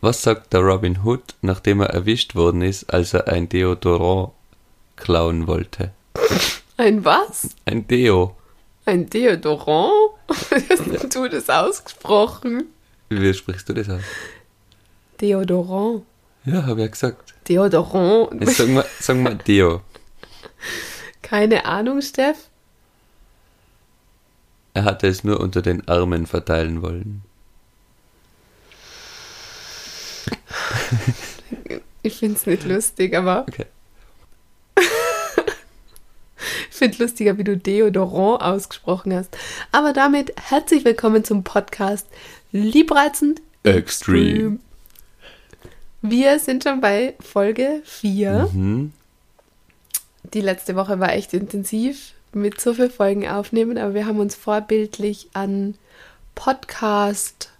Was sagt der Robin Hood, nachdem er erwischt worden ist, als er ein Deodorant klauen wollte? Ein was? Ein Deo. Ein Deodorant? Wie hast du das ausgesprochen? Wie sprichst du das aus? Deodorant. Ja, habe ich ja gesagt. Deodorant. Jetzt sagen wir, sagen wir Deo. Keine Ahnung, Steff. Er hatte es nur unter den Armen verteilen wollen. Ich finde es nicht lustig, aber Okay. ich finde lustiger, wie du Deodorant ausgesprochen hast. Aber damit herzlich willkommen zum Podcast Liebreizend Extreme. Wir sind schon bei Folge 4. Mhm. Die letzte Woche war echt intensiv mit so vielen Folgen aufnehmen, aber wir haben uns vorbildlich an Podcast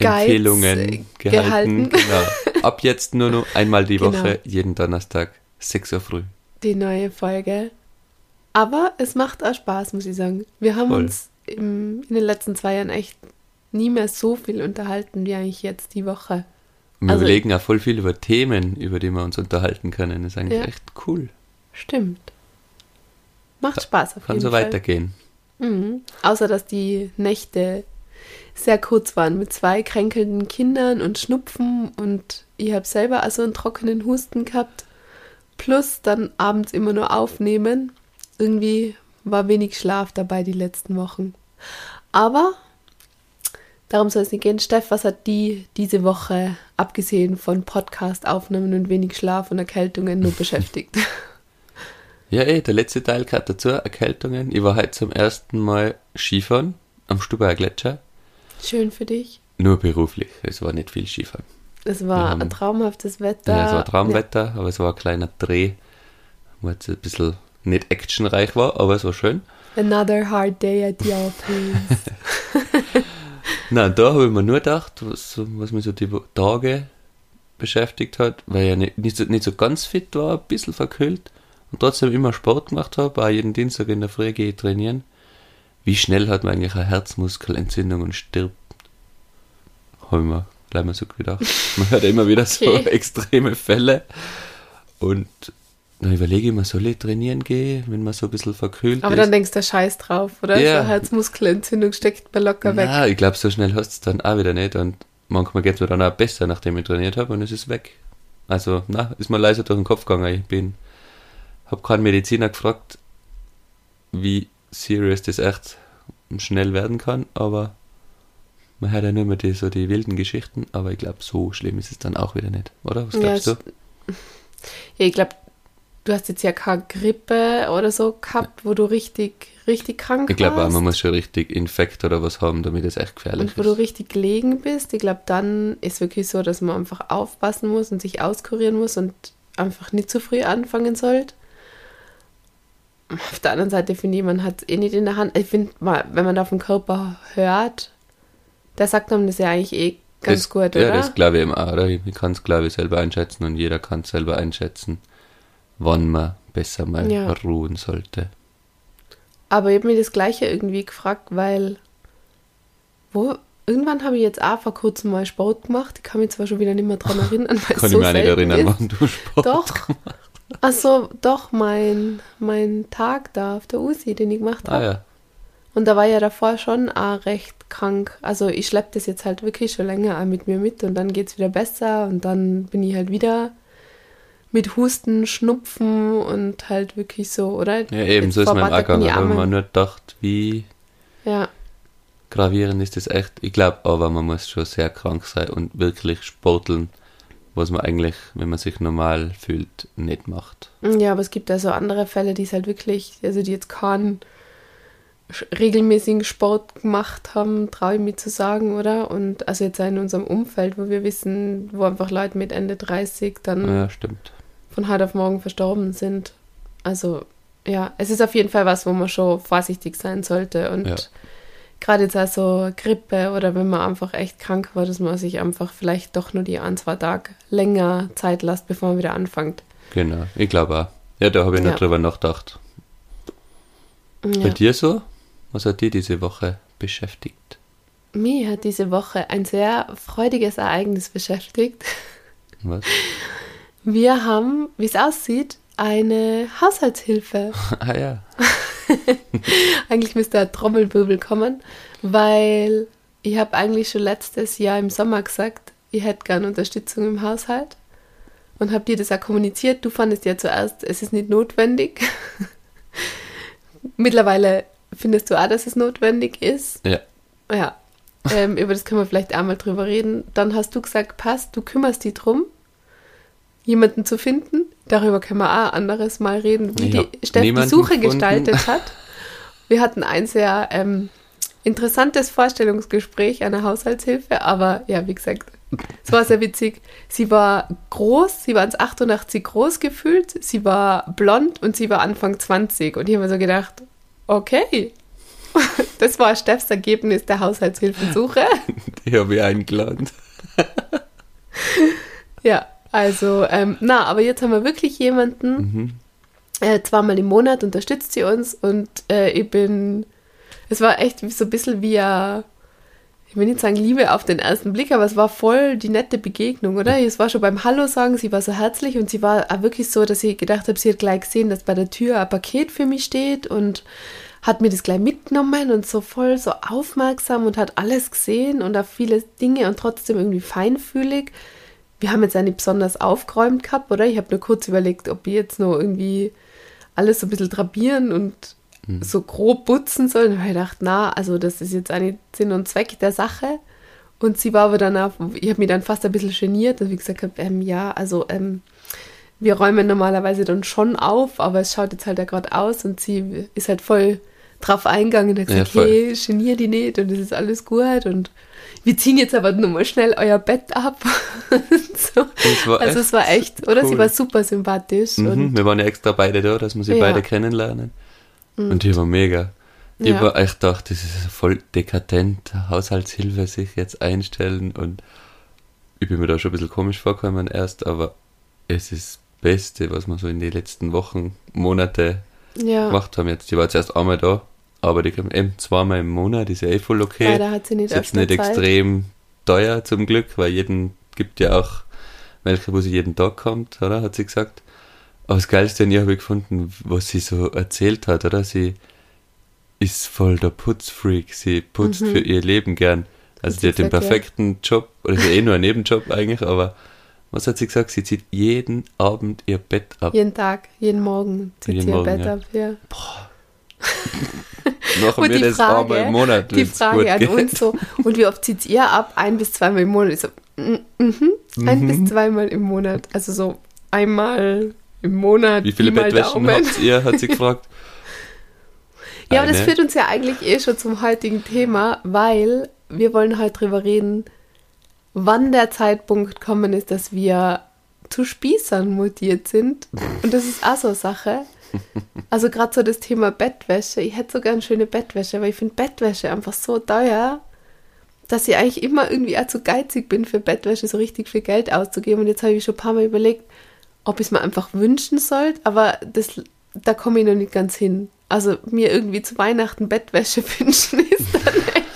Guides, Empfehlungen äh, gehalten. gehalten. Genau. Ab jetzt nur noch einmal die Genau. Woche, jeden Donnerstag, 6 Uhr früh. die neue Folge. Aber es macht auch Spaß, muss ich sagen. Wir haben Voll. uns im, in den letzten zwei Jahren echt nie mehr so viel unterhalten wie eigentlich jetzt die Woche. Und wir Also- überlegen auch voll viel über Themen, über die wir uns unterhalten können. Das ist eigentlich Ja. echt cool. Stimmt. Macht Spaß auf Kann jeden so Fall. weitergehen. Mhm. Außer, dass die Nächte sehr kurz waren mit zwei kränkelnden Kindern und Schnupfen und ich habe selber also einen trockenen Husten gehabt. Plus dann abends immer nur aufnehmen. Irgendwie war wenig Schlaf dabei die letzten Wochen. Aber darum soll es nicht gehen. Steff, was hat die diese Woche, abgesehen von Podcast-Aufnahmen und wenig Schlaf und Erkältungen, nur beschäftigt? Ja, eh, der letzte Teil gehört dazu, Erkältungen. Ich war heute zum ersten Mal Skifahren am Stubaier Gletscher. Schön für dich. Nur beruflich. Es war nicht viel Skifahren. Es war haben- ein traumhaftes Wetter. Ja, es war Traumwetter, aber es war ein kleiner Dreh, wo jetzt ein bisschen nicht actionreich war, aber es war schön. Another hard day at the office. Nein, da habe ich mir nur gedacht, was, was mich so die Tage beschäftigt hat, weil ich ja nicht, nicht, so, nicht so ganz fit war, ein bisschen verkühlt und trotzdem immer Sport gemacht habe, auch jeden Dienstag in der Früh gehe ich trainieren. Wie schnell hat man eigentlich eine Herzmuskelentzündung und stirbt? Habe ich mir gleich mal so gedacht. Man hört ja immer wieder so Okay. extreme Fälle und dann überlege ich mir, soll ich trainieren gehen, wenn man so ein bisschen verkühlt Aber ist? dann denkst du Scheiß drauf, oder? Ja. So Herzmuskelentzündung steckt man locker weg. Na, ich glaube, so schnell hast du es dann auch wieder nicht. Und manchmal geht es mir dann auch besser, nachdem ich trainiert habe und es ist weg. Also, na, ist mir leise durch den Kopf gegangen. Ich bin, habe keinen Mediziner gefragt, wie serious das echt schnell werden kann, aber man hört ja nur immer die, so die wilden Geschichten, aber ich glaube, so schlimm ist es dann auch wieder nicht, oder? Was Ja, glaubst du? es- Ja, ich glaube, du hast jetzt ja keine Grippe oder so gehabt, wo du richtig, richtig krank Ich glaube auch, warst. man muss schon richtig Infekt oder was haben, damit es echt gefährlich und wo du ist. richtig gelegen bist. Ich glaube, dann ist wirklich so, dass man einfach aufpassen muss und sich auskurieren muss und einfach nicht zu früh anfangen sollte. Auf der anderen Seite finde ich, man hat es eh nicht in der Hand. Ich finde mal, wenn man da auf den Körper hört, der sagt einem das ja eigentlich eh ganz das, gut, ja, oder? das glaube ich eben auch, oder? Ich kann es, glaube ich, selber einschätzen und jeder kann es selber einschätzen, wann man besser mal Ja. ruhen sollte. Aber ich habe mir das Gleiche irgendwie gefragt, weil wo irgendwann habe ich jetzt auch vor kurzem mal Sport gemacht. Ich kann mich zwar schon wieder nicht mehr dran erinnern, weil Kann so ich mich auch nicht erinnern, wann du Sport Doch. Also doch mein mein Tag da auf der USI, den ich gemacht Ah habe. ja. Und da war ja davor schon auch recht krank. Also ich schleppe das jetzt halt wirklich schon länger auch mit mir mit und dann geht's wieder besser und dann bin ich halt wieder mit Husten, Schnupfen und halt wirklich so, oder? Ja, eben, Jetzt so ist mein habe ich Arme- mir nur gedacht, wie Ja, gravierend ist das echt. Ich glaube aber, man muss schon sehr krank sein und wirklich sporteln, was man eigentlich, wenn man sich normal fühlt, nicht macht. Ja, aber es gibt also andere Fälle, die es halt wirklich, also die jetzt keinen regelmäßigen Sport gemacht haben, traue ich mir zu sagen, oder? Und also jetzt auch in unserem Umfeld, wo wir wissen, wo einfach Leute mit Ende 30 dann Ja, stimmt. von heute auf morgen verstorben sind. Also ja, es ist auf jeden Fall was, wo man schon vorsichtig sein sollte und Ja. gerade jetzt also Grippe oder wenn man einfach echt krank war, dass man sich einfach vielleicht doch nur die ein, zwei Tage länger Zeit lässt, bevor man wieder anfängt. Genau, ich glaube auch. Ja, da habe ich noch Ja. drüber nachgedacht. Bei Ja. dir so? Was hat dir diese Woche beschäftigt? Mich hat diese Woche ein sehr freudiges Ereignis beschäftigt. Was? Wir haben, wie es aussieht, eine Haushaltshilfe. ah ja. eigentlich müsste ein Trommelwirbel kommen, weil ich habe eigentlich schon letztes Jahr im Sommer gesagt, ich hätte gerne Unterstützung im Haushalt und habe dir das auch kommuniziert. Du fandest ja zuerst, es ist nicht notwendig. Mittlerweile findest du auch, dass es notwendig ist. Ja. Ja. Ähm, über das können wir vielleicht einmal drüber reden. Dann hast du gesagt, passt, du kümmerst dich drum, jemanden zu finden. Darüber können wir auch anderes Mal reden, wie hab die Steff die Suche gefunden. gestaltet hat. Wir hatten ein sehr ähm, interessantes Vorstellungsgespräch einer Haushaltshilfe, aber ja, wie gesagt, es war sehr witzig. Sie war groß, sie war 1,88 groß gefühlt, sie war blond und sie war Anfang 20. Und ich habe mir so gedacht, okay, das war Steffs Ergebnis der Haushaltshilfensuche. Die habe ich eingeladen. Ja, also, ähm, na, aber jetzt haben wir wirklich jemanden, Mhm. äh, zweimal im Monat unterstützt sie uns und äh, ich bin, es war echt so ein bisschen wie ich will nicht sagen Liebe auf den ersten Blick, aber es war voll die nette Begegnung, oder? Es war schon beim Hallo sagen, sie war so herzlich und sie war auch wirklich so, dass ich gedacht habe, sie hat gleich gesehen, dass bei der Tür ein Paket für mich steht und hat mir das gleich mitgenommen und so voll so aufmerksam und hat alles gesehen und auch viele Dinge und trotzdem irgendwie feinfühlig. Wir haben jetzt auch nicht besonders aufgeräumt gehabt, oder? Ich habe nur kurz überlegt, ob ich jetzt noch irgendwie alles so ein bisschen drapieren und so grob putzen soll. Und habe ich gedacht, na, also das ist jetzt eigentlich Sinn und Zweck der Sache. Und sie war aber dann auch, ich habe mich dann fast ein bisschen geniert, dass ich gesagt habe, ähm, ja, also ähm, wir räumen normalerweise dann schon auf, aber es schaut jetzt halt ja gerade aus und sie ist halt voll drauf eingegangen und hat Ja, gesagt, voll. okay, genier die nicht und es ist alles gut und wir ziehen jetzt aber nur mal schnell euer Bett ab. so. Also es war echt, oder? Sie cool. war super sympathisch Mhm, und wir waren ja extra beide da, dass wir sie Ja. beide kennenlernen. Und die war mega. Ich Ja. war echt gedacht, das ist voll dekadent, Haushaltshilfe sich jetzt einstellen und ich bin mir da schon ein bisschen komisch vorgekommen erst, aber es ist das Beste, was wir so in den letzten Wochen, Monate ja, gemacht haben jetzt. Die war jetzt erst einmal da, aber die kommt eben zweimal im Monat, ist ja eh voll okay. leider hat sie nicht ist jetzt nicht Zeit. extrem teuer zum Glück, weil jeden gibt ja auch welche, wo sie jeden Tag kommt, oder? Hat sie gesagt. Aber das Geilste an ihr habe ich gefunden, was sie so erzählt hat, oder? Sie ist voll der Putzfreak. Sie putzt für ihr Leben gern. Also sie hat den gesagt, ja. perfekten Job, oder ist ja eh nur ein Nebenjob eigentlich, aber was hat sie gesagt? Sie zieht jeden Abend ihr Bett ab. Jeden Tag, jeden Morgen zieht Jeden sie ihr Morgen, Bett ja. ab. Ja. Machen Und wir das Frage, einmal im Monat. die Frage an geht. uns so, und wie oft zieht ihr ab? Ein bis zweimal im Monat. Ich so, mm, mhm, ein bis zweimal im Monat. Also so einmal im Monat. Wie viele Bettwäschen habt ihr, hat sie gefragt. Ja, aber das führt uns ja eigentlich eh schon zum heutigen Thema, weil wir wollen heute drüber reden, wann der Zeitpunkt kommen ist, dass wir zu Spießern mutiert sind. Und das ist auch so eine Sache. Also gerade so das Thema Bettwäsche. Ich hätte so gern schöne Bettwäsche, weil ich finde Bettwäsche einfach so teuer, dass ich eigentlich immer irgendwie auch zu geizig bin für Bettwäsche, so richtig viel Geld auszugeben. Und jetzt habe ich schon ein paar Mal überlegt, ob ich es mir einfach wünschen sollte, aber das, da komme ich noch nicht ganz hin. Also mir irgendwie zu Weihnachten Bettwäsche wünschen ist dann echt.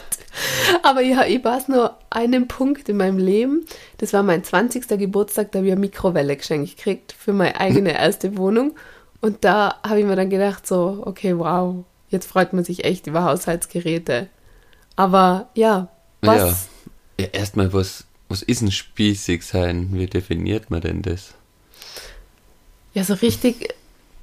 Aber ja, ich war es nur einen Punkt in meinem Leben. Das war mein 20. Geburtstag, da habe ich eine Mikrowelle geschenkt gekriegt für meine eigene erste Wohnung. Und da habe ich mir dann gedacht, so, okay, wow, jetzt freut man sich echt über Haushaltsgeräte. Aber ja, was? Ja. ja erstmal, was, was ist ein spießig sein? Wie definiert man denn das? Ja, so richtig,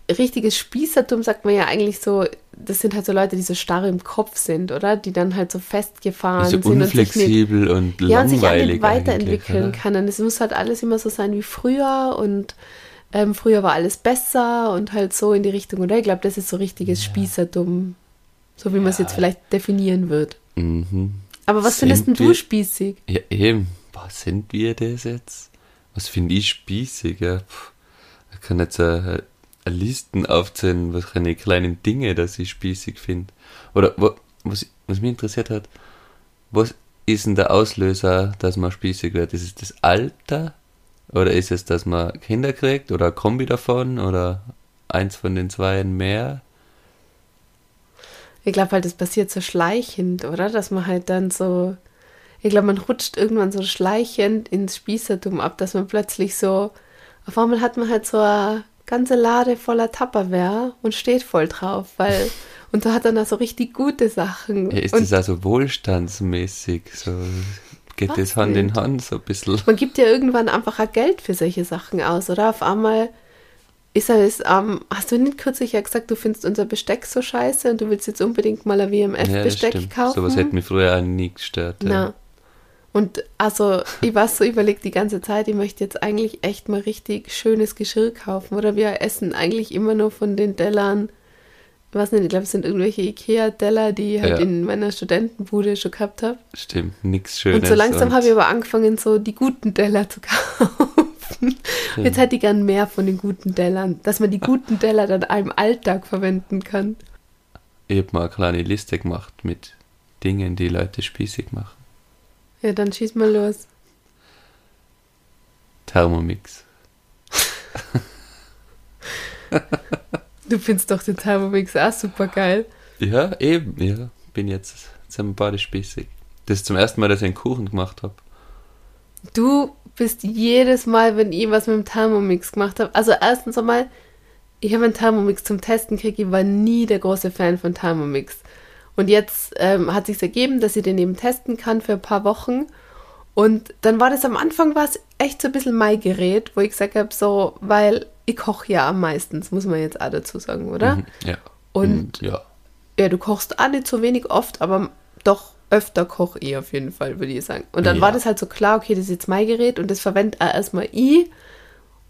richtiges Spießertum sagt man ja eigentlich so, das sind halt so Leute, die so starr im Kopf sind, oder? Die dann halt so festgefahren so sind und sich nicht, unflexibel und ja, und sich langweilig nicht weiterentwickeln eigentlich, können. Es muss halt alles immer so sein wie früher und ähm, früher war alles besser und halt so in die Richtung, oder? Ich glaube, das ist so richtiges Spießertum, so wie man es jetzt vielleicht definieren wird. oder? Mhm. Aber was Sind findest denn du spießig? Ja, eben. Was sind wir das jetzt? Was finde ich spießig? Ja? Puh. Ich kann jetzt eine, eine Listen aufzählen, was eine kleinen Dinge, dass ich spießig finde. Oder was, was mich interessiert hat, was ist denn der Auslöser, dass man spießig wird? Ist es das Alter? Oder ist es, dass man Kinder kriegt? Oder ein Kombi davon? Oder eins von den zweien mehr? Ich glaube halt, das passiert so schleichend, oder? Dass man halt dann so, ich glaube, man rutscht irgendwann so schleichend ins Spießertum ab, dass man plötzlich so, auf einmal hat man halt so eine ganze Lade voller Tupperware und steht voll drauf, weil, und da hat dann auch so richtig gute Sachen. Ja, ist und das also wohlstandsmäßig? So geht das Hand in? Hand so ein bisschen? man gibt ja irgendwann einfach auch Geld für solche Sachen aus, oder? Auf einmal ist es, ähm, hast du nicht kürzlich ja gesagt, du findest unser Besteck so scheiße und du willst jetzt unbedingt mal ein Ja, WMF-Besteck stimmt. kaufen? Sowas hätte mich früher auch nie gestört. Na. Ja. Und also, ich war so überlegt die ganze Zeit, ich möchte jetzt eigentlich echt mal richtig schönes Geschirr kaufen. Oder wir essen eigentlich immer nur von den Tellern. Ich weiß nicht, ich glaube, es sind irgendwelche Ikea-Teller, die ich halt Ja. in meiner Studentenbude schon gehabt habe. Stimmt, nichts Schönes. Und so langsam habe ich aber angefangen, so die guten Teller zu kaufen. Und Jetzt hätte ich gern mehr von den guten Tellern, dass man die guten Teller dann im Alltag verwenden kann. Ich habe mal eine kleine Liste gemacht mit Dingen, die Leute spießig machen. Ja, dann schieß mal los. Thermomix. Du findest doch den Thermomix auch super geil. Ja, eben, ja. Bin jetzt, jetzt sind wir beide spießig. Das ist zum ersten Mal, dass ich einen Kuchen gemacht habe. Du bist jedes Mal, wenn ich was mit dem Thermomix gemacht habe. Also erstens einmal, ich habe einen Thermomix zum Testen gekriegt. Ich war nie der große Fan von Thermomix. Und jetzt ähm, hat sich ergeben, dass ich den eben testen kann für ein paar Wochen. Und dann war das am Anfang was echt so ein bisschen mein Gerät, wo ich gesagt habe, so, weil ich koche ja am meisten, muss man jetzt auch dazu sagen, oder? Mhm, ja. Und- Mm, ja. Ja, du kochst auch nicht so wenig oft, aber doch öfter koche ich auf jeden Fall, würde ich sagen. Und dann Ja. war das halt so klar, okay, das ist jetzt mein Gerät und das verwendet auch erstmal ich.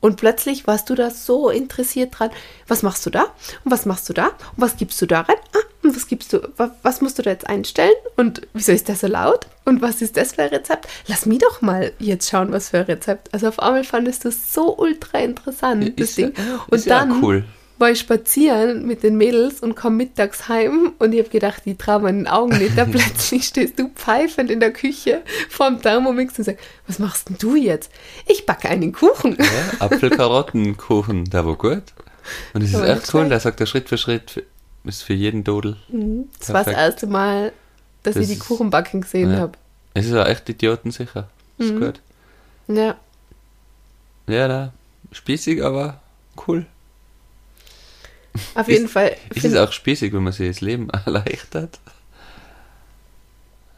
Und plötzlich warst du da so interessiert dran. Was machst du da? Und was machst du da? Und was gibst du da rein? Ah, und was gibst du? Was, was musst du da jetzt einstellen? Und wieso ist das so laut? Und was ist das für ein Rezept? Lass mich doch mal jetzt schauen, was für ein Rezept. Also auf einmal fandest du es so ultra interessant, das Ist ja- Ding. Und ist ja dann cool. War ich spazieren mit den Mädels und komme mittags heim und ich habe gedacht, die trauen meinen Augen nicht. Da plötzlich stehst du pfeifend in der Küche vorm Thermomix und sagst, was machst denn du jetzt? Ich backe einen Kuchen. Ja, Apfelkarottenkuchen, der war gut. Und es ist echt cool, der sagt er Schritt für Schritt, ist für jeden Dodel. Das war das erste Mal, dass Das ich die Kuchenbacken gesehen Ja. habe. Es ist auch echt idiotensicher. Ist Mhm. gut. Ja. Ja, da. Spießig, aber cool. Auf jeden Ist- Fall. Es ist auch spießig, wenn man sich das Leben erleichtert.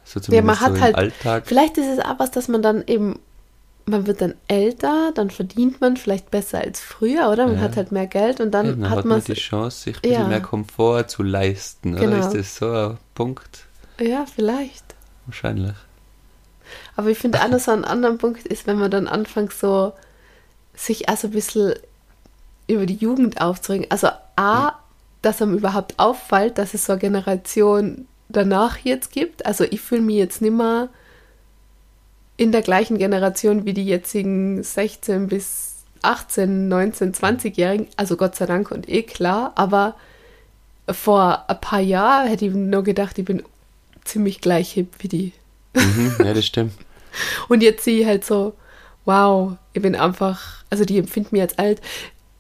So Ja, zumindest man hat so im halt, Alltag. vielleicht ist es auch was, dass man dann eben, man wird dann älter, dann verdient man vielleicht besser als früher, oder? Man Ja. hat halt mehr Geld und dann Eben, dann hat hat man die Chance, sich ein bisschen Ja. mehr Komfort zu leisten. Genau. Oder ist das so ein Punkt? ja, vielleicht. Wahrscheinlich. Aber ich finde, noch so ein anderer Punkt ist, wenn man dann anfängt, so sich auch so ein bisschen über die Jugend aufzuregen. Also A, dass einem überhaupt auffällt, dass es so eine Generation danach jetzt gibt. Also ich fühle mich jetzt nicht mehr in der gleichen Generation wie die jetzigen 16 bis 18, 19, 20-Jährigen. Also Gott sei Dank und eh klar. Aber vor ein paar Jahren hätte ich nur gedacht, ich bin ziemlich gleich hip wie die. Mhm, ja, das stimmt. Und jetzt sehe ich halt so, wow, ich bin einfach, also die empfinden mich als alt.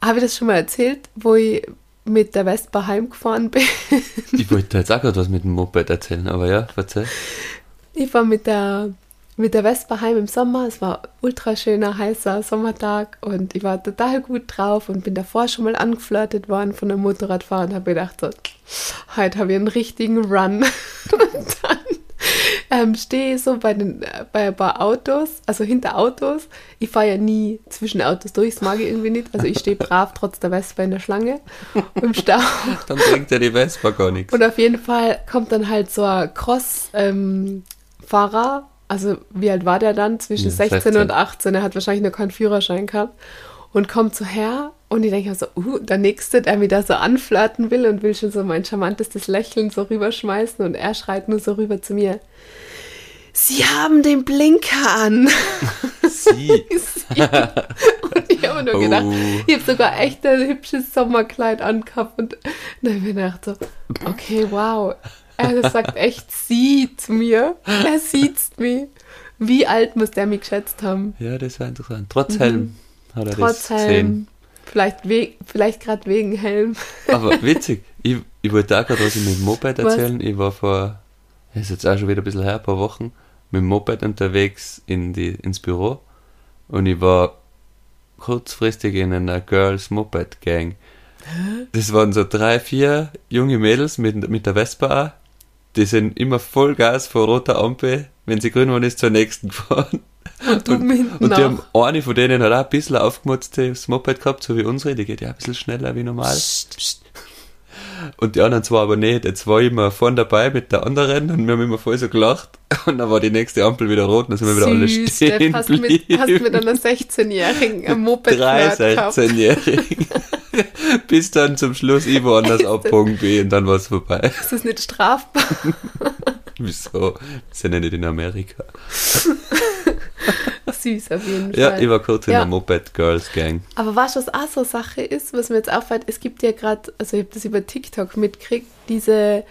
Habe ich das schon mal erzählt, wo ich mit der Vespa heimgefahren bin? Ich wollte jetzt auch gerade was mit dem Moped erzählen, aber ja, erzähl. Ich war mit der, mit der Vespa heim im Sommer. Es war ultra schöner, heißer Sommertag und ich war total gut drauf und bin davor schon mal angeflirtet worden von einem Motorradfahrer und habe gedacht, so, heute habe ich einen richtigen Run. und dann ähm, stehe ich so bei, den, äh, bei ein paar Autos, also hinter Autos. Ich fahre ja nie zwischen Autos durch, das mag ich irgendwie nicht. Also ich stehe brav trotz der Vespa in der Schlange im Stau. Dann bringt ja die Vespa gar nichts. Und auf jeden Fall kommt dann halt so ein Cross-Fahrer, also wie alt war der dann? Zwischen Ja, 16, 16. und 18, er hat wahrscheinlich noch keinen Führerschein gehabt und kommt so her und ich denke mir so, uh, der Nächste, der mich da so anflirten will und will schon so mein charmantestes Lächeln so rüberschmeißen und er schreit nur so rüber zu mir, Sie haben den Blinker an. Sie. und ich habe nur gedacht, Oh. ich habe sogar echt ein hübsches Sommerkleid angehabt und dann habe ich mir gedacht so, okay, wow. Er sagt echt sie zu mir. Er sieht mich. Wie alt muss der mich geschätzt haben? Ja, das war interessant. Trotz Helm hat er Mhm. Trotz das Helm. gesehen. Vielleicht, we vielleicht gerade wegen Helm. Aber witzig, ich, ich wollte auch gerade was mit dem Moped erzählen. Was? Ich war vor, ist jetzt auch schon wieder ein bisschen her, ein paar Wochen, mit dem Moped unterwegs in die, ins Büro und ich war kurzfristig in einer Girls Moped Gang. Das waren so drei, vier junge Mädels mit, mit der Vespa auch. Die sind immer Vollgas vor roter Ampel, wenn sie grün waren, ist zur nächsten gefahren. Und und, und die haben eine von denen hat auch ein bisschen aufgemutztes Moped gehabt, so wie unsere, die geht ja ein bisschen schneller wie normal. Psst, psst. Und die anderen zwei aber nicht. Jetzt war ich immer vorne dabei mit der anderen und wir haben immer voll so gelacht. Und dann war die nächste Ampel wieder rot und dann sind wir wieder alle stehen hast mit, hast mit einer 16-Jährigen am Moped Drei 16-Jährigen. Bis dann zum Schluss ich woanders ab Punkt B und dann war es vorbei. Ist das nicht strafbar? Wieso? Wir sind ja nicht in Amerika. Süß auf jeden Fall. Ja, ich war kurz in der Moped Girls Gang. Aber was auch so eine Sache ist, was mir jetzt auffällt? Es gibt ja gerade, also ich habe das über TikTok mitgekriegt, diese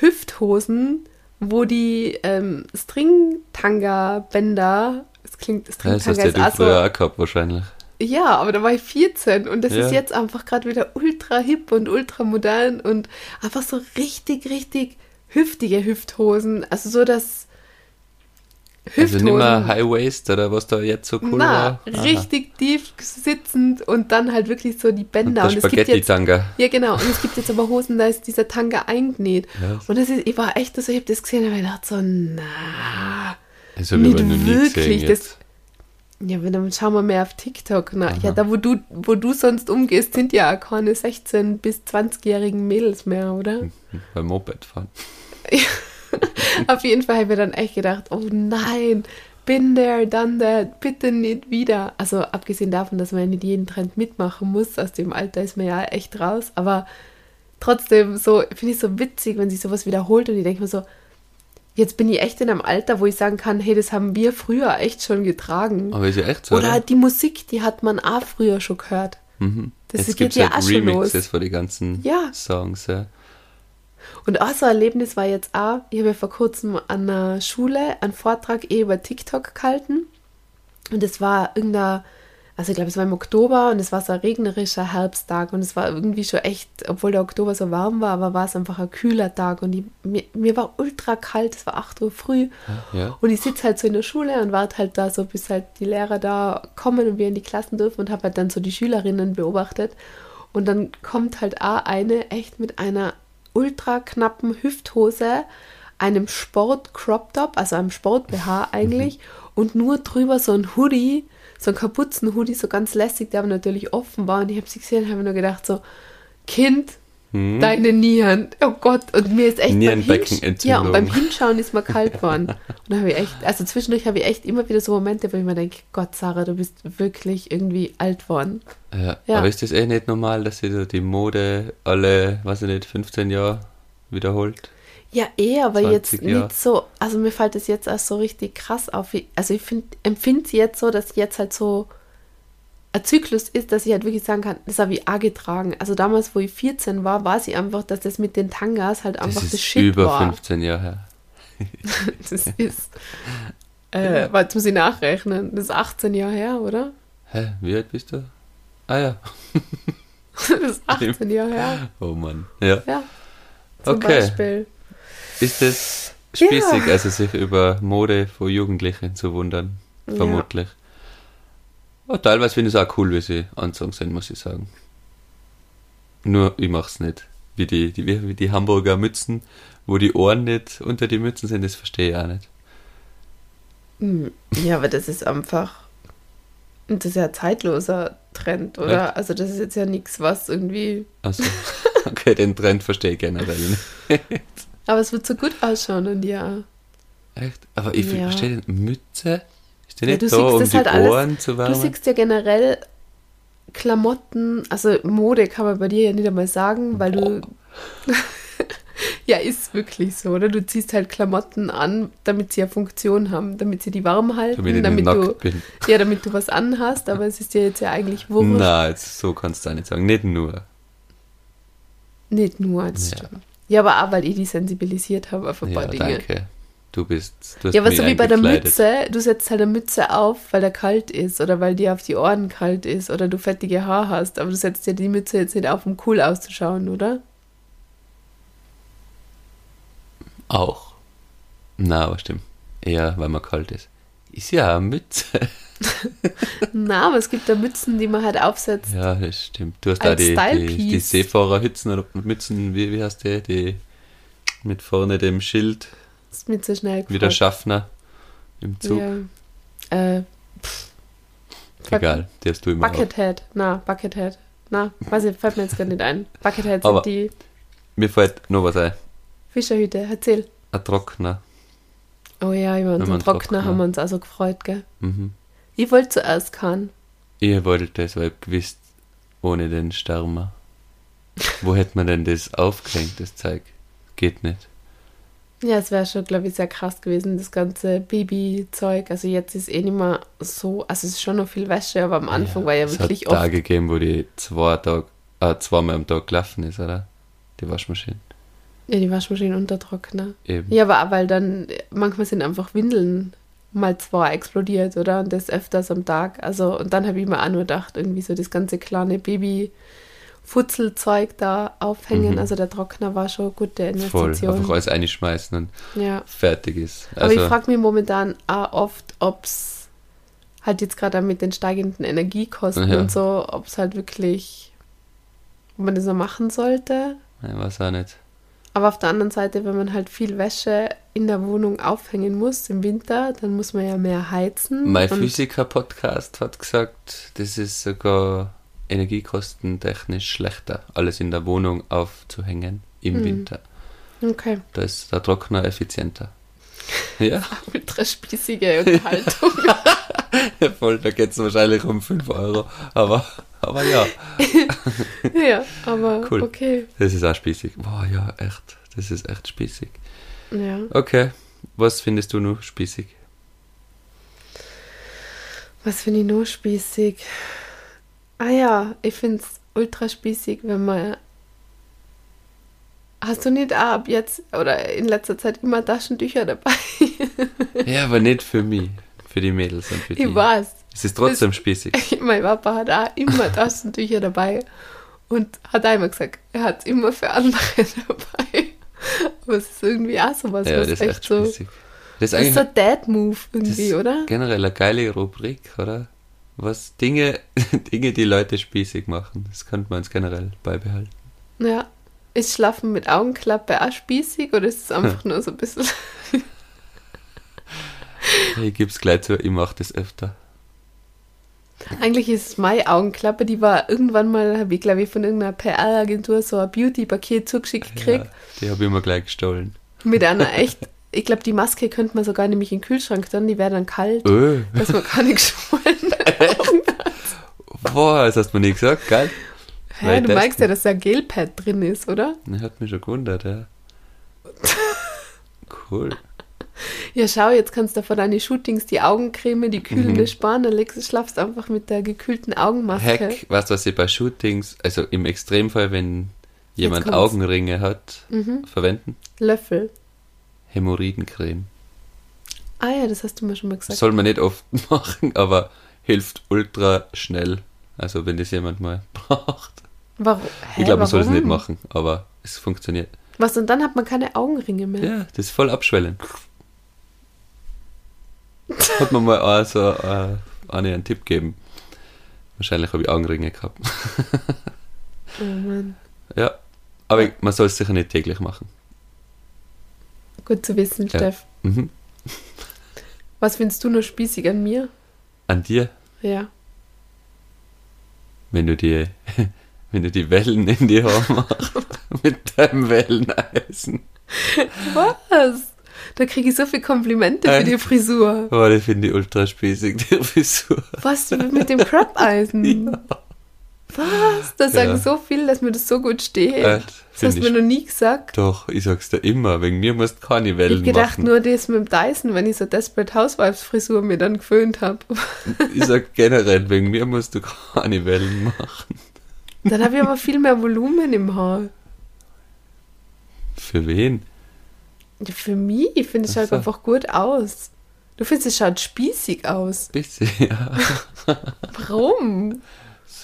Hüfthosen, wo die ähm, String-Tanga-Bänder, es klingt, String-Tanga ja, das hast ja du früher so, auch gehabt wahrscheinlich. Ja, aber da war ich 14 und das ja. ist jetzt einfach gerade wieder ultra hip und ultra modern und einfach so richtig, richtig hüftige Hüfthosen. Also so, dass Hüfthosen. Also nicht mehr High Waist oder was da jetzt so cool Na, war? richtig tief sitzend und dann halt wirklich so die Bänder. Und, und Spaghetti-Tanga. Ja, genau. Und es gibt jetzt aber Hosen, da ist dieser Tanga eingenäht. Ja. Und das ist, ich war echt so, ich habe das gesehen und habe gedacht so, na, also, nicht wirklich. Das, ja, dann schauen wir mehr auf TikTok. Na, ja, da wo du, wo du sonst umgehst, sind ja auch keine 16- bis 20-jährigen Mädels mehr, oder? Beim Moped fahren. Auf jeden Fall habe ich dann echt gedacht, oh nein, bin there, done that, bitte nicht wieder. Also abgesehen davon, dass man ja nicht jeden Trend mitmachen muss, aus dem Alter ist man ja echt raus, aber trotzdem so, finde ich so witzig, wenn sich sowas wiederholt und ich denke mir so, jetzt bin ich echt in einem Alter, wo ich sagen kann, hey, das haben wir früher echt schon getragen. Aber ist ja echt so. Oder oder? die Musik, die hat man auch früher schon gehört. Mhm. Das jetzt geht ja halt auch schon Remixes los. für die ganzen ja. Songs, ja. Und auch so ein Erlebnis war jetzt auch, ich habe ja vor kurzem an der Schule einen Vortrag eh über TikTok gehalten. Und es war irgendein, also ich glaube, es war im Oktober und es war so ein regnerischer Herbsttag und es war irgendwie schon echt, obwohl der Oktober so warm war, aber war es einfach ein kühler Tag und ich, mir, mir, war ultra kalt, es war 8 Uhr früh ja. und ich sitze halt so in der Schule und warte halt da so, bis halt die Lehrer da kommen und wir in die Klassen dürfen und habe halt dann so die Schülerinnen beobachtet und dann kommt halt auch eine echt mit einer ultra knappen Hüfthose, einem Sport-Crop-Top, also einem Sport-BH eigentlich, mhm. und nur drüber so ein Hoodie, so ein Kapuzen-Hoodie, so ganz lässig, der aber natürlich offen war. Und ich habe sie gesehen und habe nur gedacht, so, Kind, hm. deine Nieren, oh Gott, und mir ist echt Nierenbeckenentzündung. Ja, und beim Hinschauen ist mir kalt geworden. und da habe ich echt, also zwischendurch habe ich echt immer wieder so Momente, wo ich mir denke, Gott, Sarah, du bist wirklich irgendwie alt worden. Ja, ja. aber ist das eh nicht normal, dass sich so die Mode alle, weiß ich nicht, 15 Jahre wiederholt? Ja, eh, aber jetzt Jahre. nicht so, also mir fällt es jetzt erst so richtig krass auf. Also ich empfinde es jetzt so, dass jetzt halt so ein Zyklus ist, dass ich halt wirklich sagen kann, das habe ich auch getragen. Also damals, wo ich 14 war, war sie einfach, dass das mit den Tangas halt einfach das, das Shit über war. 15 Jahre her. das ist, äh, jetzt muss ich nachrechnen, das ist 18 Jahre her, oder? Hä, wie alt bist du? Ah ja. das ist 18 Jahre her. Oh Mann, ja. Ja, zum okay. Beispiel. Ist es spießig, ja. also sich über Mode von Jugendlichen zu wundern? Vermutlich. Ja. Ja, teilweise finde ich es auch cool, wie sie anzogen sind, muss ich sagen. Nur, ich mache es nicht. Wie die, die, wie die Hamburger Mützen, wo die Ohren nicht unter die Mützen sind, das verstehe ich auch nicht. Hm, ja, aber das ist einfach. Das ist ja ein zeitloser Trend, oder? Ja. Also, das ist jetzt ja nichts, was irgendwie. Achso. Okay, den Trend verstehe ich generell nicht. aber es wird so gut ausschauen und ja. Echt? Aber ich ja. verstehe den Mütze ist der ja, nicht da, um die halt Ohren alles, zu wärmen? Du siehst ja generell Klamotten, also Mode kann man bei dir ja nicht einmal sagen, weil du. ja, ist wirklich so, oder? Du ziehst halt Klamotten an, damit sie ja Funktion haben, damit sie die warm halten, damit, damit du bin. ja, damit du was anhast, aber es ist dir jetzt ja eigentlich wurscht. Na, so kannst du auch nicht sagen, nicht nur. Nicht nur, das ja. stimmt. Ja, aber auch, weil ich die sensibilisiert habe auf ein paar ja, Dinge. Danke. Du bist. Du Ja, aber so wie bei der. Mütze, du setzt halt eine Mütze auf, weil er kalt ist oder weil dir auf die Ohren kalt ist oder du fettige Haare hast, aber du setzt dir die Mütze jetzt nicht auf, um cool auszuschauen, oder? Auch. Na, aber stimmt. Eher, weil man kalt ist. Ist ja eine Mütze. Na, aber es gibt da Mützen, die man halt aufsetzt. Ja, das stimmt. Du hast da die, die, die Seefahrerhützen oder Mützen, wie, wie heißt die? Die mit vorne dem Schild, ist mir zu schnell wie der gefragt. Schaffner im Zug. Ja. Äh, Egal, die hast du immer. auf. Buckethead. Na, Buckethead. Na, weiß ich, fällt mir jetzt gar nicht ein. Buckethead Aber- sind die Mir fällt noch was ein. Fischerhüte. Erzähl. Ein Trockner. Oh ja, über unseren Trockner Trockner- haben wir uns also gefreut, gell? Mhm. Ich wollte zuerst kann. Ich wollte das, weil ich gewusst, ohne den Stürmer. Wo hätte man denn das aufgehängt, das Zeug? Geht nicht. Ja, es wäre schon, glaube ich, sehr krass gewesen, das ganze Babyzeug. Also jetzt ist eh nicht mehr so, also es ist schon noch viel Wäsche, aber am Anfang war ja es wirklich hat oft. Tage gegeben, wo die zwei Tag, äh, zweimal am Tag gelaufen ist, oder? Die Waschmaschine. Ja, die Waschmaschine und der Trockner. Eben. Ja, aber weil dann, manchmal sind einfach Windeln mal zwei explodiert, oder? Und das öfters am Tag. Also, und dann habe ich mir auch nur gedacht, irgendwie so das ganze kleine Baby-Futzelzeug da aufhängen. Mhm. Also der Trockner war schon gute Voll. Investition. Einfach alles einschmeißen und ja. fertig ist. Aber ich Also, frage mich momentan auch oft, ob es halt jetzt gerade mit den steigenden Energiekosten Ja. und so, ob es halt wirklich, ob man das noch machen sollte. ich weiß auch nicht. Aber auf der anderen Seite, wenn man halt viel Wäsche in der Wohnung aufhängen muss im Winter, dann muss man ja mehr heizen. Mein Physiker-Podcast hat gesagt, das ist sogar energiekostentechnisch schlechter, alles in der Wohnung aufzuhängen im Hm. Winter. Okay, Da ist der Trockner effizienter. Ja, ultra spießige Unterhaltung. voll, da geht es wahrscheinlich um 5 Euro. Aber, aber ja, ja, aber Cool. okay. das ist auch spießig. Boah, ja, echt. Das ist echt spießig. Ja. Okay, was findest du noch spießig? Was finde ich noch spießig? Ah ja, ich finde es ultra spießig, wenn man. Hast du nicht auch ab jetzt oder in letzter Zeit immer Taschentücher dabei? Ja, aber nicht für mich. Für die Mädels und für die. Ich weiß. Es ist trotzdem spießig. mein Papa hat auch immer Taschentücher dabei und hat auch immer gesagt, er hat es immer für andere dabei. Aber es ist irgendwie auch sowas, Ja, was das ist echt echt so. spießig. Das ist Das ist so Dad-Move irgendwie, das oder? generell eine geile Rubrik, oder? Was Dinge, Dinge, die Leute spießig machen. Das könnte man uns generell beibehalten. Ja. Ist Schlafen mit Augenklappe auch spießig oder ist es einfach nur so ein bisschen. Ich gebe es gleich zu, ich mache das öfter. Eigentlich ist es meine Augenklappe, die war irgendwann mal, habe ich glaube ich von irgendeiner PR-Agentur so ein Beauty-Paket zugeschickt gekriegt. Ja, die habe ich immer gleich gestohlen. Mit einer echt, ich glaube, die Maske könnte man sogar nämlich in den Kühlschrank dann, die wäre dann kalt, Öh, dass man gar nicht geschwollen boah, das hast du mir nie gesagt, geil. Hä, du merkst ja, dass da ein Gelpad drin ist, oder? Das hat mich schon gewundert, ja. Cool. Ja, schau, jetzt kannst du vor deine Shootings die Augencreme, die kühlende Mhm. sparen, dann legst, schlafst einfach mit der gekühlten Augenmaske. Hack, weißt du, was ich bei Shootings, also im Extremfall, wenn jemand. Augenringe hat, Mhm. verwenden? Löffel. Hämorrhoidencreme. Ah ja, das hast du mir schon mal gesagt. Soll man nicht oft machen, aber hilft ultra schnell. Also wenn das jemand mal braucht. Warum? Hä, Ich glaube, man soll es nicht machen, aber es funktioniert. Was, und dann hat man keine Augenringe mehr? Ja, das ist voll abschwellen. Hat man mal auch so äh, eine einen Tipp gegeben. Wahrscheinlich habe ich Augenringe gehabt. Oh Mann. Ja, aber man soll es sicher nicht täglich machen. Gut zu wissen, Ja. Steff. Mhm. Was findest du nur spießig an mir? An dir, Ja. wenn du die, wenn du die Wellen in die Haare machst mit deinem Welleneisen. Was? Da kriege ich so viele Komplimente für die Frisur. Oh, das finde ich ultra spießig, die Frisur. Was mit dem Crop-Eisen? Was? Da sagen Ja. so viel, dass mir das so gut steht. Echt? das hast du ich mir noch nie gesagt. Doch, ich sag's dir immer, wegen mir musst du keine Ich Wellen hab gedacht, machen. nur das mit dem Dyson, wenn ich so Desperate Housewives Frisur mir dann gewöhnt habe. Ich sag generell, wegen mir musst du keine Wellen machen. Dann habe ich aber viel mehr Volumen im Haar. Für wen? Ja, Für mich, ich finde, es schaut so. einfach gut aus. Du findest, es schaut spießig aus. Bisschen, ja. Warum?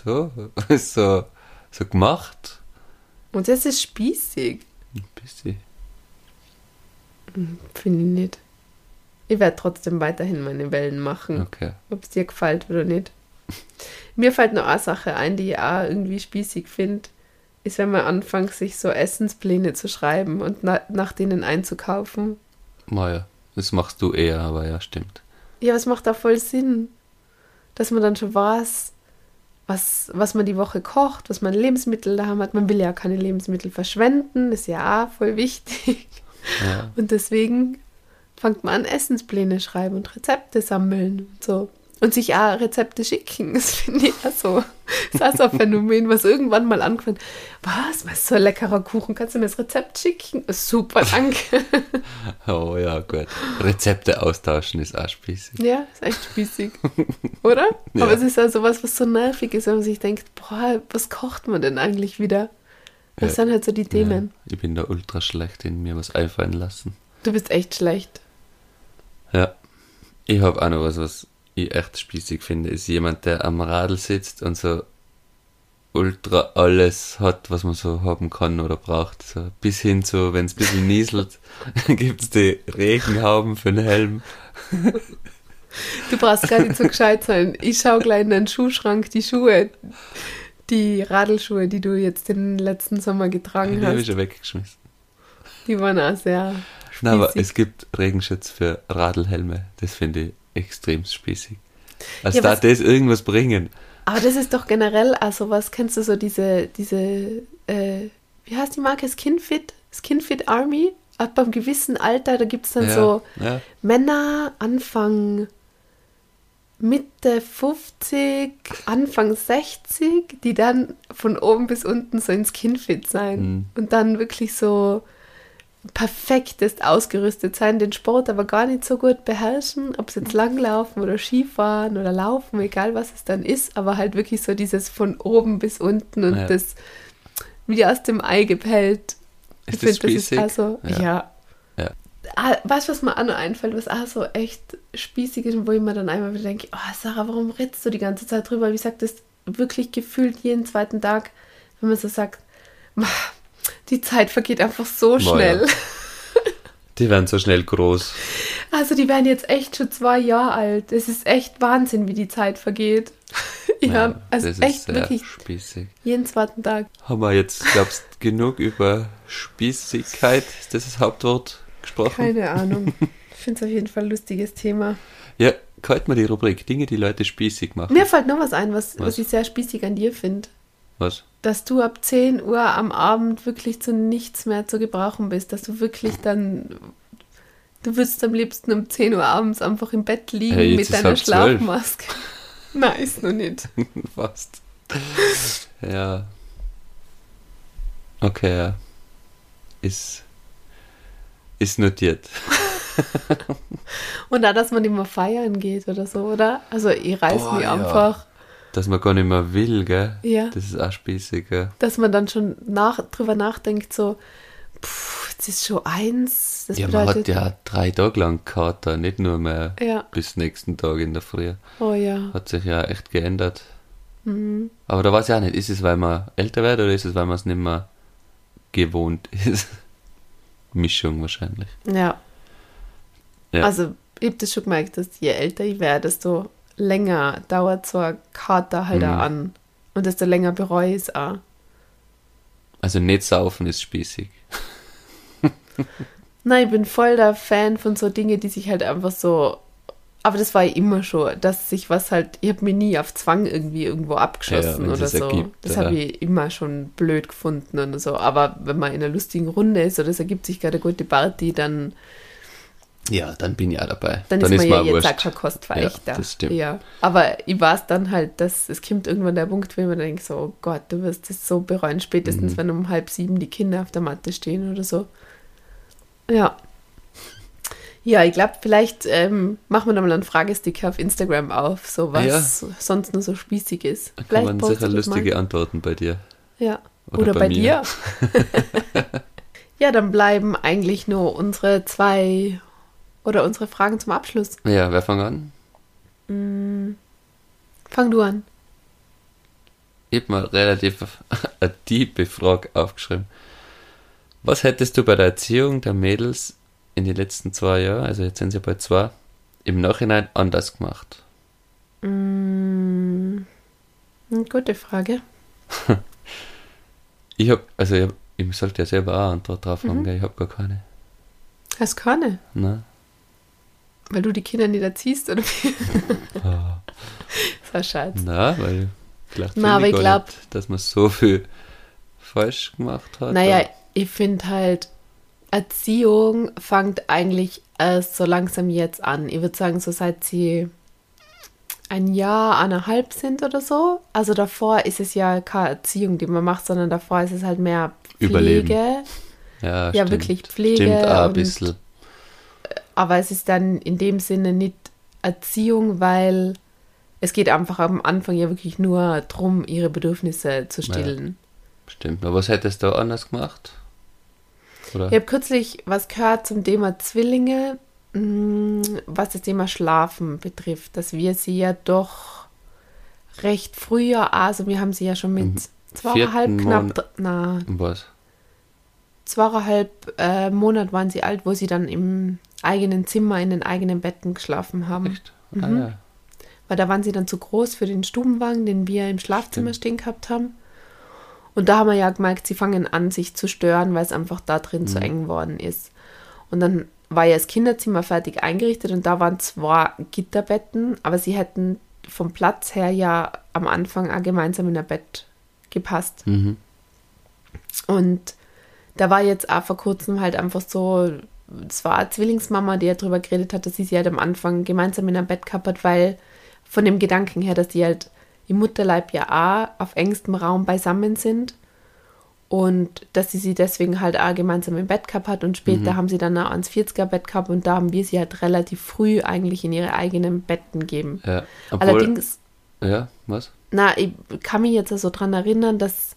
So, so, so gemacht. Und das ist spießig. Ein bisschen. Finde ich nicht. Ich werde trotzdem weiterhin meine Wellen machen, Okay. ob es dir gefällt oder nicht. Mir fällt noch eine Sache ein, die ich auch irgendwie spießig finde, ist, wenn man anfängt, sich so Essenspläne zu schreiben und na nach denen einzukaufen. Naja, das machst du eher, aber ja, stimmt. Ja, es macht auch voll Sinn, dass man dann schon weiß, was, was man die Woche kocht, was man Lebensmittel da hat. Man will ja keine Lebensmittel verschwenden, ist ja auch voll wichtig. Ja. Und deswegen fängt man an, Essenspläne schreiben und Rezepte sammeln und so. Und sich auch Rezepte schicken. Das finde ich auch so. Das ist auch so ein Phänomen, was irgendwann mal angefangen Was? Was so ein leckerer Kuchen? Kannst du mir das Rezept schicken? Super, danke. Oh ja, gut. Rezepte austauschen ist auch spießig. Ja, ist echt spießig. Oder? Ja. Aber es ist ja sowas, was so nervig ist, wenn man sich denkt, boah, was kocht man denn eigentlich wieder? Das Ja. sind halt so die Themen. Ja, ich bin da ultra schlecht in mir was einfallen lassen. Du bist echt schlecht. Ja. Ich habe auch noch was, was ich echt spießig finde, ist jemand, der am Radl sitzt und so ultra alles hat, was man so haben kann oder braucht. So bis hin zu, wenn es ein bisschen nieselt, gibt's die Regenhauben für den Helm. Du brauchst gar nicht so gescheit sein. Ich schau gleich in deinen Schuhschrank die Schuhe, die Radelschuhe, die du jetzt den letzten Sommer getragen Die habe ich hast. schon weggeschmissen. Die waren auch sehr Nein, aber es gibt Regenschutz für Radlhelme. Das finde ich extrem spießig. Also Ja, da was- das irgendwas bringen. Aber das ist doch generell auch sowas, kennst du so diese, diese, äh, wie heißt die Marke? Skinfit? Skinfit Army? Ab beim gewissen Alter, da gibt es dann ja, so ja. Männer Anfang Mitte 50, Anfang 60, die dann von oben bis unten so ins Skinfit sein Mhm. und dann wirklich so perfektest ausgerüstet sein, den Sport aber gar nicht so gut beherrschen, ob es jetzt Langlaufen oder Skifahren oder Laufen, egal was es dann ist, aber halt wirklich so dieses von oben bis unten und Ja. das wie aus dem Ei gepellt. Ich Ist das finde, das ist also, Ja. ja. Ja. Ah, weißt du, was mir auch noch einfällt, was auch so echt spießig ist und wo ich mir dann einmal wieder denke, oh Sarah, warum redest du die ganze Zeit drüber? Wie sagt das wirklich gefühlt jeden zweiten Tag, wenn man so sagt, "Ma, die Zeit vergeht einfach so schnell. ja. Die werden so schnell groß. Also die werden jetzt echt schon zwei Jahre alt. Es ist echt Wahnsinn, wie die Zeit vergeht. Ja, also das echt wirklich spießig. jeden zweiten Tag. Haben wir jetzt, glaubst du, genug über Spießigkeit, ist das das Hauptwort, gesprochen? Keine Ahnung. Ich finde es auf jeden Fall ein lustiges Thema. Ja, kalt mal die Rubrik Dinge, die Leute spießig machen. Mir fällt noch was ein, was, was? Was? ich sehr spießig an dir finde. Was? Dass du ab 10 Uhr am Abend wirklich zu nichts mehr zu gebrauchen bist. Dass du wirklich dann. Du würdest am liebsten um 10 Uhr abends einfach im Bett liegen Hey, mit deiner. Schlafmaske. Nein, ist noch nicht. Fast. Ja. Okay, ja. Ist, ist notiert. Und auch, dass man immer feiern geht oder so, oder? Also ich reiß Boah, mich ja. einfach. Dass man gar nicht mehr will, gell? Ja. Das ist auch spießig, gell? Dass man dann schon nach, drüber nachdenkt, so, puh, jetzt ist schon eins. Das ja, man hat ja drei Tage lang Kater, nicht nur mehr ja. bis nächsten Tag in der Früh. Oh ja. Hat sich ja echt geändert. Mhm. Aber da weiß ich auch nicht, ist es, weil man älter wird oder ist es, weil man es nicht mehr gewohnt ist? Mischung wahrscheinlich. Ja. Ja. Also, ich habe das schon gemerkt, dass je älter ich werde, desto länger dauert so ein Kater halt Mhm. auch an. Und desto länger bereue ich es auch. Also nicht saufen ist spießig. Nein, ich bin voll der Fan von so Dingen, die sich halt einfach so. Aber das war ich immer schon, dass sich was halt. Ich habe mir nie auf Zwang irgendwie irgendwo abgeschossen wenn's oder so. ergibt, das ja. habe ich immer schon blöd gefunden und so. Aber wenn man in einer lustigen Runde ist oder es ergibt sich gerade eine gute Party, dann, Ja, dann bin ich auch dabei. dann, ist man mir ja jetzt wurscht. auch kein Kostverächter. Ja, das stimmt. Ja. Aber ich weiß dann halt, dass es kommt irgendwann der Punkt, wo man denkt, so, oh Gott, du wirst es so bereuen, spätestens Mhm. wenn um halb sieben die Kinder auf der Matte stehen oder so. Ja. Ja, ich glaube, vielleicht ähm, machen wir da mal einen Fragesticker auf Instagram auf, so was Ah, ja. sonst nur so spießig ist. Da kann Vielleicht man poste sicher lustige mal. Antworten bei dir. Ja. Oder Oder, bei bei, dir. Ja, dann bleiben eigentlich nur unsere zwei oder unsere Fragen zum Abschluss. Ja, wer fängt an? Fang du an. Ich habe mal relativ eine tiefe Frage aufgeschrieben. Was hättest du bei der Erziehung der Mädels in den letzten zwei Jahren, also jetzt sind sie bei zwei, im Nachhinein anders gemacht? Mm, eine gute Frage. Ich habe, also ich, hab, ich sollte ja selber auch Antwort drauf haben, Mhm. ich habe gar keine. Hast keine, Ne? Weil du die Kinder nicht erziehst oder wie? Ah. Das war scheiße. Na, weil vielleicht Na, aber ich gar glaub- nicht, dass man so viel falsch gemacht hat. Naja, ich finde halt, Erziehung fängt eigentlich erst so langsam jetzt an. Ich würde sagen, so seit sie ein Jahr, eineinhalb sind oder so. Also davor ist es ja keine Erziehung, die man macht, sondern davor ist es halt mehr Pflege. Überleben. ja, ja, stimmt. wirklich Pflege Stimmt auch ein und- bisschen. Aber es ist dann in dem Sinne nicht Erziehung, weil es geht einfach am Anfang ja wirklich nur darum, ihre Bedürfnisse zu stillen. Stimmt. Aber was hättest du anders gemacht? Oder? Ich habe kürzlich was gehört zum Thema Zwillinge, mh, was das Thema Schlafen betrifft, dass wir sie ja doch recht früher, also wir haben sie ja schon mit zweieinhalb, knapp, na, was? zweieinhalb äh, Monat waren sie alt, wo sie dann im eigenen Zimmer, in den eigenen Betten geschlafen haben. Echt? Ah, Mhm. ja. Weil da waren sie dann zu groß für den Stubenwagen, den wir im Schlafzimmer Stimmt. stehen gehabt haben. Und da haben wir ja gemerkt, sie fangen an, sich zu stören, weil es einfach da drin zu Mhm. eng worden ist. Und dann war ja das Kinderzimmer fertig eingerichtet und da waren zwar Gitterbetten, aber sie hätten vom Platz her ja am Anfang auch gemeinsam in ein Bett gepasst. Mhm. Und da war jetzt auch vor kurzem halt einfach so, es war eine Zwillingsmama, die ja drüber geredet hat, dass sie sie halt am Anfang gemeinsam in einem Bett gehabt hat, weil von dem Gedanken her, dass die halt im Mutterleib ja auch auf engstem Raum beisammen sind und dass sie sie deswegen halt auch gemeinsam im Bett gehabt hat und später haben sie dann auch ans 40er Bett gehabt und da haben wir sie halt relativ früh eigentlich in ihre eigenen Betten gegeben. ja. Obwohl, Allerdings ja, was? na, ich kann mich jetzt so dran erinnern, dass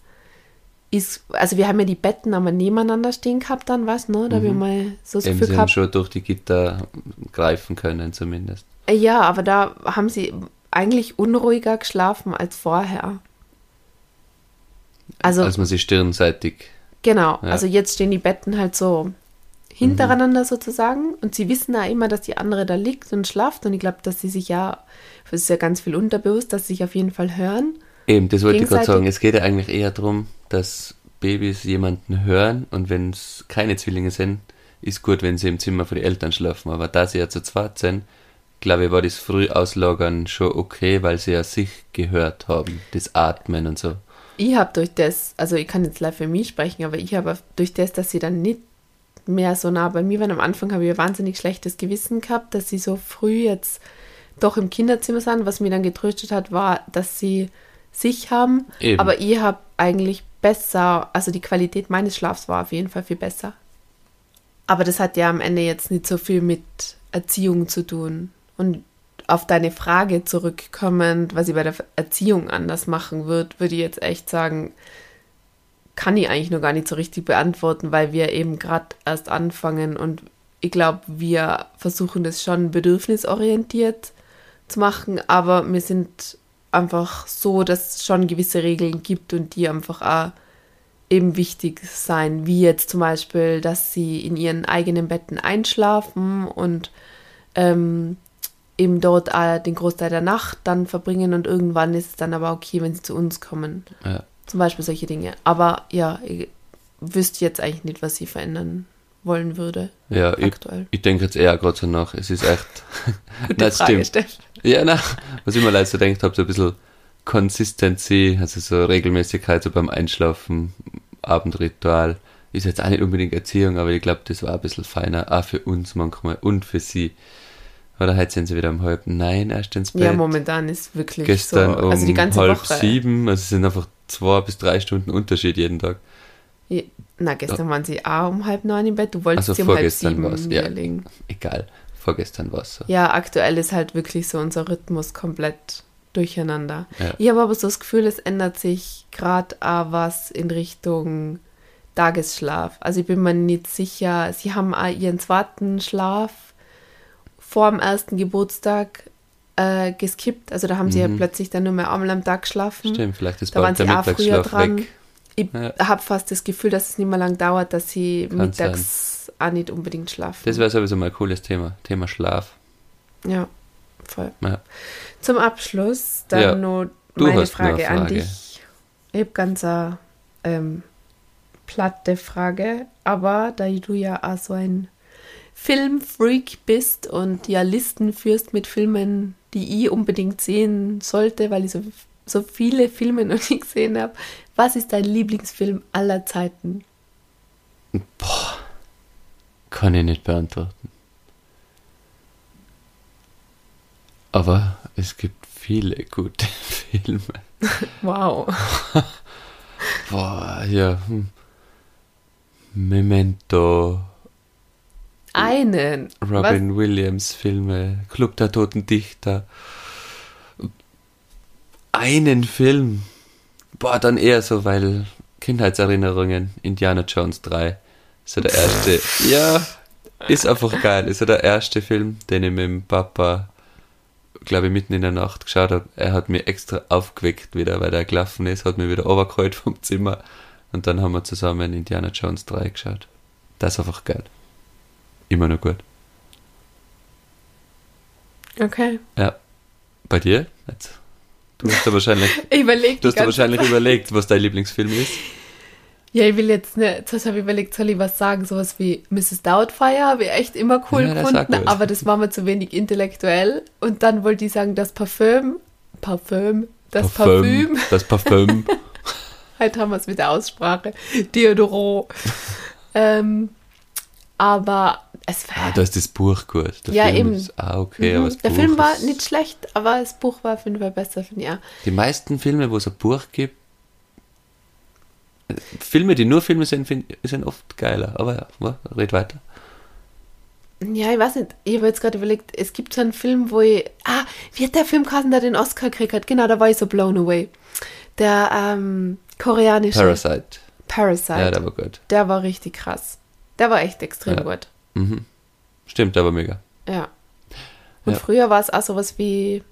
ist, also wir haben ja die Betten aber nebeneinander stehen gehabt dann, was, ne? Da haben wir mal so das Eben, Gefühl sie haben gehabt. schon durch die Gitter greifen können, zumindest. Äh, Ja, aber da haben sie eigentlich unruhiger geschlafen als vorher. Also, Als man sie stirnseitig. genau, ja. also jetzt stehen die Betten halt so hintereinander sozusagen und sie wissen ja immer, dass die andere da liegt und schlaft und ich glaube, dass sie sich ja, es ist ja ganz viel unterbewusst, dass sie sich auf jeden Fall hören. Eben, das wollte ich gerade sagen. Es geht ja eigentlich eher darum, dass Babys jemanden hören und wenn es keine Zwillinge sind, ist gut, wenn sie im Zimmer von den Eltern schlafen. Aber da sie ja zu zweit sind, glaube ich, war das Frühauslagern schon okay, weil sie ja sich gehört haben, das Atmen und so. Ich habe durch das, also ich kann jetzt live für mich sprechen, aber ich habe durch das, dass sie dann nicht mehr so nah bei mir waren. Am Anfang habe ich ein wahnsinnig schlechtes Gewissen gehabt, dass sie so früh jetzt doch im Kinderzimmer sind. Was mich dann getröstet hat, war, dass sie sich haben. Eben. Aber ich habe eigentlich besser, also die Qualität meines Schlafs war auf jeden Fall viel besser. Aber das hat ja am Ende jetzt nicht so viel mit Erziehung zu tun. Und auf deine Frage zurückkommend, was ich bei der Erziehung anders machen würde, würde ich jetzt echt sagen, kann ich eigentlich noch gar nicht so richtig beantworten, weil wir eben gerade erst anfangen und ich glaube, wir versuchen das schon bedürfnisorientiert zu machen, aber wir sind einfach so, dass es schon gewisse Regeln gibt und die einfach auch eben wichtig sein, wie jetzt zum Beispiel, dass sie in ihren eigenen Betten einschlafen und ähm, eben dort auch den Großteil der Nacht dann verbringen und irgendwann ist es dann aber okay, wenn sie zu uns kommen. Ja. Zum Beispiel solche Dinge. Aber ja, ich wüsste jetzt eigentlich nicht, was ich verändern wollen würde. Ja, ich, aktuell. ich denke jetzt eher gerade so nach. Es ist echt. Gute Nein, Frage, stimmt. Ja, na, was ich mir leider so denkt habe, so ein bisschen Consistency, also so Regelmäßigkeit so beim Einschlafen, Abendritual. Ist jetzt auch nicht unbedingt Erziehung, aber ich glaube, das war ein bisschen feiner, auch für uns manchmal und für sie. Oder heute sind sie wieder um halb nein erst ins Bett. Ja, momentan ist wirklich Gestern so. Also die um ganze halb Woche. sieben, also es sind einfach zwei bis drei Stunden Unterschied jeden Tag. Ja, na, gestern waren sie auch um halb neun im Bett. Du wolltest Also sie um halb vorgestern sieben ja. Egal, vorgestern war es so. Ja, aktuell ist halt wirklich so unser Rhythmus komplett durcheinander. Ja. Ich habe aber so das Gefühl, es ändert sich gerade auch was in Richtung Tagesschlaf. Also ich bin mir nicht sicher. Sie haben auch ihren zweiten Schlaf vor dem ersten Geburtstag äh, geskippt. Also da haben sie ja Mhm. plötzlich dann nur mehr einmal am Tag geschlafen. Stimmt, vielleicht ist Da waren sie auch früher dran. weg. Ich Ja. habe fast das Gefühl, dass es nicht mehr lang dauert, dass sie Kann mittags auch nicht unbedingt schlafen. Das wäre sowieso mal ein cooles Thema. Thema Schlaf. ja, voll. Ja. Zum Abschluss dann Ja, noch meine Frage, eine an Frage. dich. Ich habe ganz eine ähm, platte Frage, aber da du ja auch so ein Filmfreak bist und ja Listen führst mit Filmen, die ich unbedingt sehen sollte, weil ich so, so viele Filme noch nicht gesehen habe. Was ist dein Lieblingsfilm aller Zeiten? Kann ich nicht beantworten. Aber es gibt viele gute Filme. Wow. Boah, ja. Hm. Memento, Einen. Robin Williams Filme, Club der Toten Dichter. Einen Film. Boah, dann eher so, weil Kindheitserinnerungen, Indiana Jones 3. Ist so der erste. ja, ist einfach geil. Ist so der erste Film, den ich mit dem Papa, glaube ich, mitten in der Nacht geschaut habe. Er hat mich extra aufgeweckt wieder, weil er gelaufen ist, hat mich wieder runtergeholt vom Zimmer. Und dann haben wir zusammen Indiana Jones 3 geschaut. Das ist einfach geil. Immer noch gut. Okay. Ja. Bei dir? Jetzt. Du hast da wahrscheinlich, du hast da wahrscheinlich überlegt, was dein Lieblingsfilm ist. Ja, ich will jetzt nicht, zuerst habe ich überlegt, soll ich was sagen, sowas wie Mrs. Doubtfire habe ich echt immer cool Ja, das gefunden, gut. aber das war mir zu wenig intellektuell. Und dann wollte ich sagen, das Parfüm, Parfüm, das Parfüm, Das Parfüm. halt haben wir es mit der Aussprache, Deodorant. ähm, aber es war, Ah, da ist das Buch gut. Der Ja, Film eben. ist auch okay, Mhm. das der Buch Film war ist, nicht schlecht, aber das Buch war auf jeden Fall besser, finde ich auch. Die meisten Filme, wo es ein Buch gibt, Filme, die nur Filme sind, find, sind oft geiler. Aber ja, red weiter. Ja, ich weiß nicht. Ich habe jetzt gerade überlegt, es gibt so einen Film, wo ich. Ah, wie hat der Film geheißen, der den Oscar gekriegt hat? Genau, da war ich so blown away. Der ähm, koreanische Parasite. Parasite. Ja, der war gut. der war richtig krass. Der war echt extrem Ja. gut. Mhm. Stimmt, der war mega. Ja. Und Ja. früher war es auch sowas wie.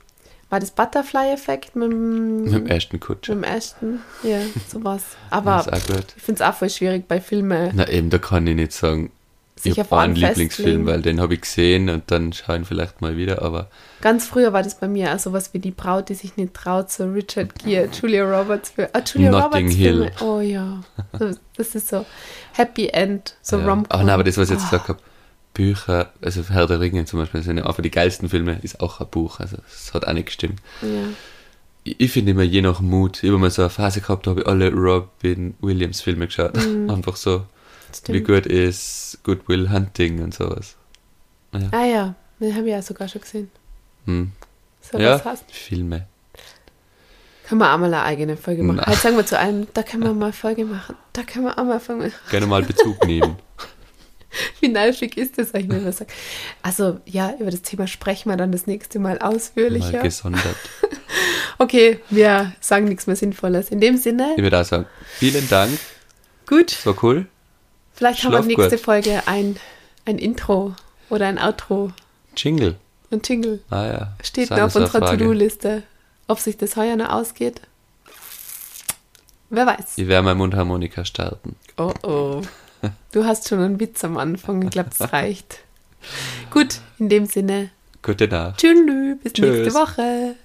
War das Butterfly-Effekt mit, dem- Mit dem Ashton Kutscher. mit dem Ashton? Ja, sowas. Aber ich finde es auch voll schwierig bei Filmen. Na eben, da kann ich nicht sagen, ich habe einen Lieblingsfilm, festlegen. weil den habe ich gesehen und dann schaue ich ihn vielleicht mal wieder, aber Ganz früher war das bei mir auch sowas wie die Braut, die sich nicht traut, so Richard Gere, Julia Roberts für. Ah, Julia Notting Roberts Hill. Filme. Oh ja. Das ist so Happy End, so ja. rom Ach nein, aber das, was ich jetzt Ah. gesagt habe, Bücher, also Herr der Ringe zum Beispiel, das sind ja einfach die geilsten Filme, ist auch ein Buch, also das hat auch nicht gestimmt. Ja. Ich, ich finde immer je nach Mut, ich habe mal so eine Phase gehabt, da habe ich alle Robin Williams Filme geschaut, Mhm. einfach so, wie gut ist Good Will Hunting und sowas. Ah ja, den habe ich ja sogar schon gesehen. Hm. So ja. Filme. Können wir auch mal eine eigene Folge machen. Halt sagen wir zu einem, da können wir mal eine Folge machen. Da können wir auch mal Folge machen. Gerne mal Bezug nehmen. Wie nervig ist das, eigentlich, wenn man sagt. Also ja, über das Thema sprechen wir dann das nächste Mal mal ausführlicher. gesondert. Okay, wir sagen nichts mehr Sinnvolles. In dem Sinne, Ich würde auch sagen, vielen Dank, gut. es war cool. Vielleicht haben wir Schlaf nächste gut. Folge ein, ein Intro oder ein Outro Jingle. und Jingle. Ah ja. Steht das noch auf unserer. To-Do-Liste. Ob sich das heuer noch ausgeht? Wer weiß. Ich werde mal Mundharmonika starten. Oh oh. Du hast schon einen Witz am Anfang. Ich glaube, das reicht. Gut, in dem Sinne. Gute Nacht. Tschüss, bis Tschüss. nächste Woche.